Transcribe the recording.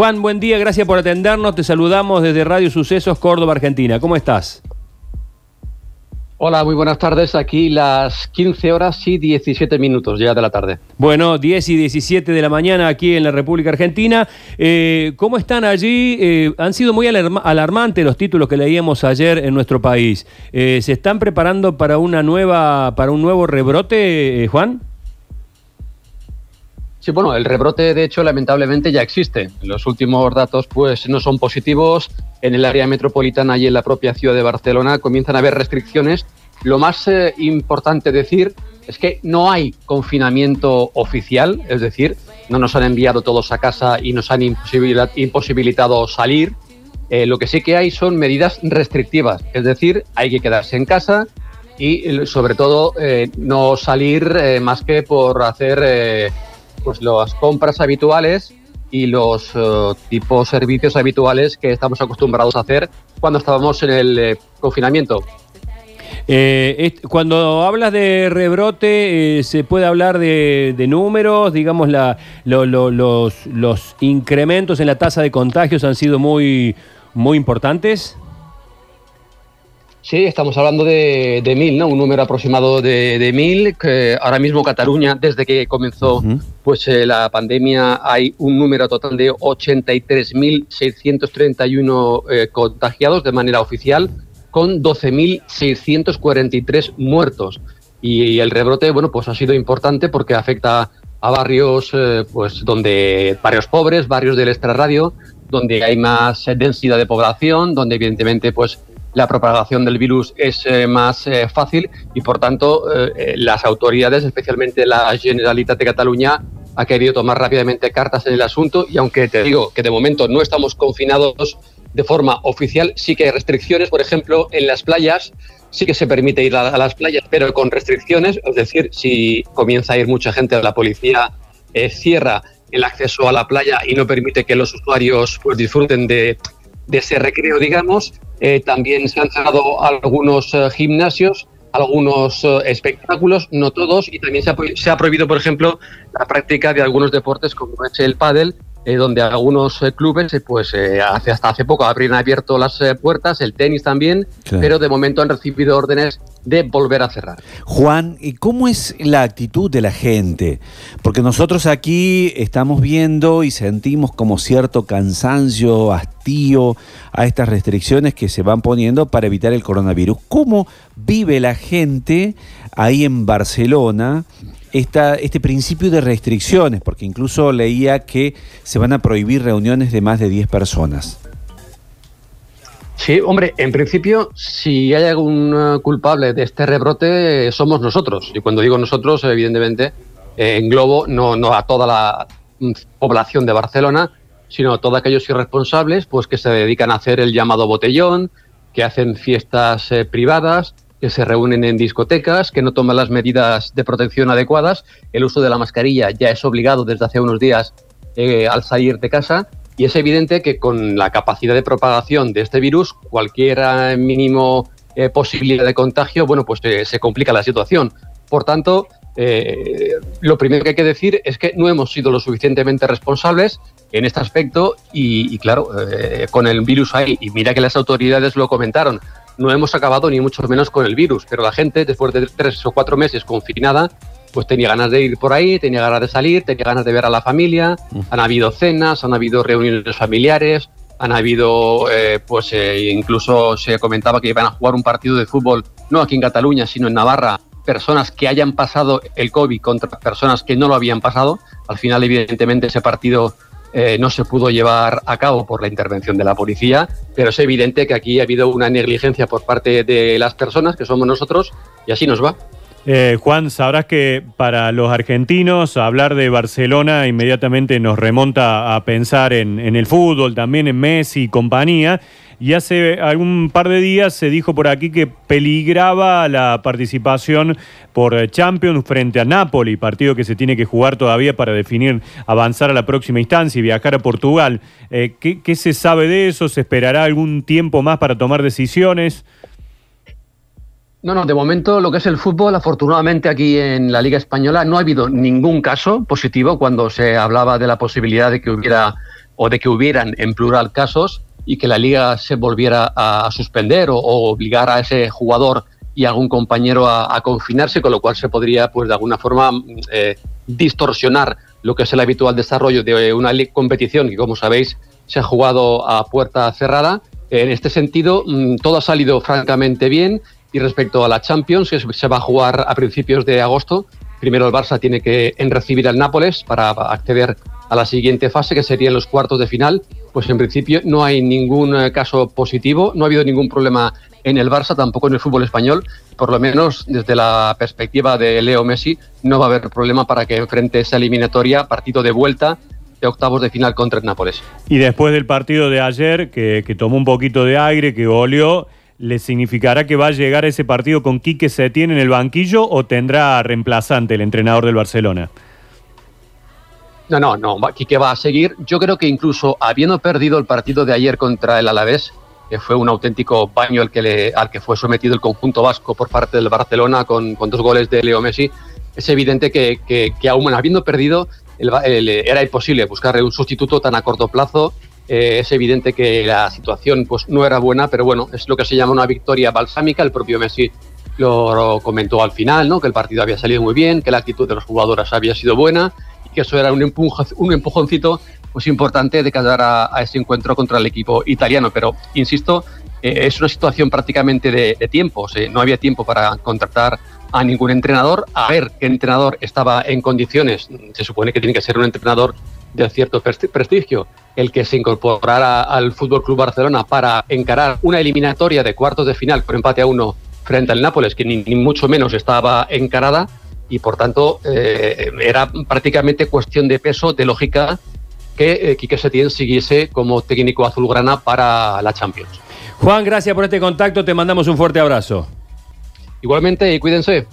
Juan, buen día, gracias por atendernos. Te saludamos desde Radio Sucesos, Córdoba, Argentina. ¿Cómo estás? Hola, muy buenas tardes. Aquí las 15 horas y 17 minutos ya de la tarde. Bueno, 10 y 17 de la mañana aquí en la República Argentina. Eh, ¿Cómo están allí? Eh, han sido muy alarmantes los títulos que leíamos ayer en nuestro país. Eh, ¿Se están preparando para una nueva, para un nuevo rebrote, Juan? Sí, bueno, el rebrote de hecho lamentablemente ya existe. Los últimos datos pues no son positivos en el área metropolitana y en la propia ciudad de Barcelona comienzan a haber restricciones. Lo más eh, importante decir es que no hay confinamiento oficial, es decir, no nos han enviado todos a casa y nos han imposibilitado salir. Eh, lo que sí que hay son medidas restrictivas, es decir, hay que quedarse en casa y sobre todo eh, no salir más que por hacer pues las compras habituales y los uh, tipos servicios habituales que estamos acostumbrados a hacer cuando estábamos en el eh, confinamiento. Eh, cuando hablas de rebrote, eh, ¿se puede hablar de, números? Digamos, la, los, los incrementos en la tasa de contagios han sido muy, muy importantes. Sí, estamos hablando de, mil, ¿no? Un número aproximado de, mil. Que ahora mismo Cataluña, desde que comenzó pues eh, la pandemia, hay un número total de 83.631 eh, contagiados de manera oficial, con 12.643 muertos. Y, el rebrote, bueno, pues ha sido importante porque afecta a barrios, eh, pues donde barrios pobres, barrios del extrarradio, donde hay más densidad de población, donde evidentemente, pues la propagación del virus es eh, más eh, fácil y, por tanto, eh, las autoridades, especialmente la Generalitat de Cataluña, ha querido tomar rápidamente cartas en el asunto y aunque te digo que de momento no estamos confinados de forma oficial, sí que hay restricciones, por ejemplo, en las playas sí que se permite ir a, las playas, pero con restricciones, es decir, si comienza a ir mucha gente, la policía cierra el acceso a la playa y no permite que los usuarios pues disfruten de, de ese recreo, digamos, eh, también se han cerrado algunos eh, gimnasios, algunos eh, espectáculos, no todos, y también se ha, se ha, prohibido, por ejemplo, la práctica de algunos deportes como es el pádel, donde algunos clubes, pues hace, hasta hace poco habrían abierto las puertas, el tenis también, pero de momento han recibido órdenes de volver a cerrar. Juan, ¿y cómo es la actitud de la gente? Porque nosotros aquí estamos viendo y sentimos como cierto cansancio, hastío a estas restricciones que se van poniendo para evitar el coronavirus. ¿Cómo vive la gente ahí en Barcelona esta, este principio de restricciones? Porque incluso leía que se van a prohibir reuniones de más de 10 personas. Sí, hombre, en principio, si hay algún eh, culpable de este rebrote, somos nosotros. Y cuando digo nosotros, evidentemente, eh, englobo no, no a toda la mm, población de Barcelona, sino a todos aquellos irresponsables pues, que se dedican a hacer el llamado botellón, que hacen fiestas eh, privadas, que se reúnen en discotecas, que no toman las medidas de protección adecuadas. El uso de la mascarilla ya es obligado desde hace unos días al salir de casa y es evidente que con la capacidad de propagación de este virus, cualquier eh, mínimo eh, posibilidad de contagio, bueno, pues eh, se complica la situación. Por tanto, lo primero que hay que decir es que no hemos sido lo suficientemente responsables en este aspecto y, claro, con el virus ahí, y mira que las autoridades lo comentaron, no hemos acabado ni mucho menos con el virus, pero la gente, después de tres o cuatro meses confinada, pues tenía ganas de ir por ahí, tenía ganas de salir, tenía ganas de ver a la familia, han habido cenas, han habido reuniones familiares, han habido, eh, pues eh, incluso se comentaba que iban a jugar un partido de fútbol, no aquí en Cataluña, sino en Navarra, personas que hayan pasado el COVID contra personas que no lo habían pasado. Al final, evidentemente, ese partido eh, no se pudo llevar a cabo por la intervención de la policía, pero es evidente que aquí ha habido una negligencia por parte de las personas, que somos nosotros, y así nos va. Eh, Juan, sabrás que para los argentinos hablar de Barcelona inmediatamente nos remonta a pensar en, el fútbol, también en Messi y compañía. Y hace algún par de días se dijo por aquí que peligraba la participación por Champions frente a Napoli, partido que se tiene que jugar todavía para definir avanzar a la próxima instancia y viajar a Portugal. Eh, ¿qué, se sabe de eso? ¿Se esperará algún tiempo más para tomar decisiones? No, no, de momento lo que es el fútbol, afortunadamente aquí en la Liga Española no ha habido ningún caso positivo cuando se hablaba de la posibilidad de que hubiera o de que hubieran en plural casos y que la liga se volviera a, suspender o, obligar a ese jugador y algún compañero a, confinarse, con lo cual se podría, pues de alguna forma, mm, eh, distorsionar lo que es el habitual desarrollo de una competición que, como sabéis, se ha jugado a puerta cerrada. En este sentido, mm, todo ha salido francamente bien y respecto a la Champions, que se va a jugar a principios de agosto, primero el Barça tiene que recibir al Nápoles para acceder a la siguiente fase, que serían los cuartos de final. Pues en principio no hay ningún eh, caso positivo, no ha habido ningún problema en el Barça, tampoco en el fútbol español. Por lo menos desde la perspectiva de Leo Messi, no va a haber problema para que enfrente esa eliminatoria, partido de vuelta de octavos de final contra el Nápoles. Y después del partido de ayer, que, tomó un poquito de aire, que goleó, ¿le significará que va a llegar ese partido con Quique Setién en el banquillo o tendrá reemplazante el entrenador del Barcelona? No, no, no, Quique va a seguir. Yo creo que incluso habiendo perdido el partido de ayer contra el Alavés, que fue un auténtico baño al que, le, al que fue sometido el conjunto vasco por parte del Barcelona con, dos goles de Leo Messi, es evidente que, aún habiendo perdido, era imposible buscarle un sustituto tan a corto plazo. Eh, es evidente que la situación pues, no era buena, pero bueno, es lo que se llama una victoria balsámica. El propio Messi lo comentó al final, ¿no? que el partido había salido muy bien, que la actitud de los jugadores había sido buena que eso era un, un empujoncito pues, importante de cara a, ese encuentro contra el equipo italiano. Pero, insisto, eh, es una situación prácticamente de, de tiempo. no había tiempo para contratar a ningún entrenador, a ver qué entrenador estaba en condiciones. Se supone que tiene que ser un entrenador de cierto prestigio, el que se incorporara al Fútbol Club Barcelona para encarar una eliminatoria de cuartos de final por empate a uno frente al Nápoles, que ni, mucho menos estaba encarada, y por tanto eh, era prácticamente cuestión de peso, de lógica, que eh, Quique Setién siguiese como técnico azulgrana para la Champions. Juan, gracias por este contacto, te mandamos un fuerte abrazo. Igualmente, y cuídense.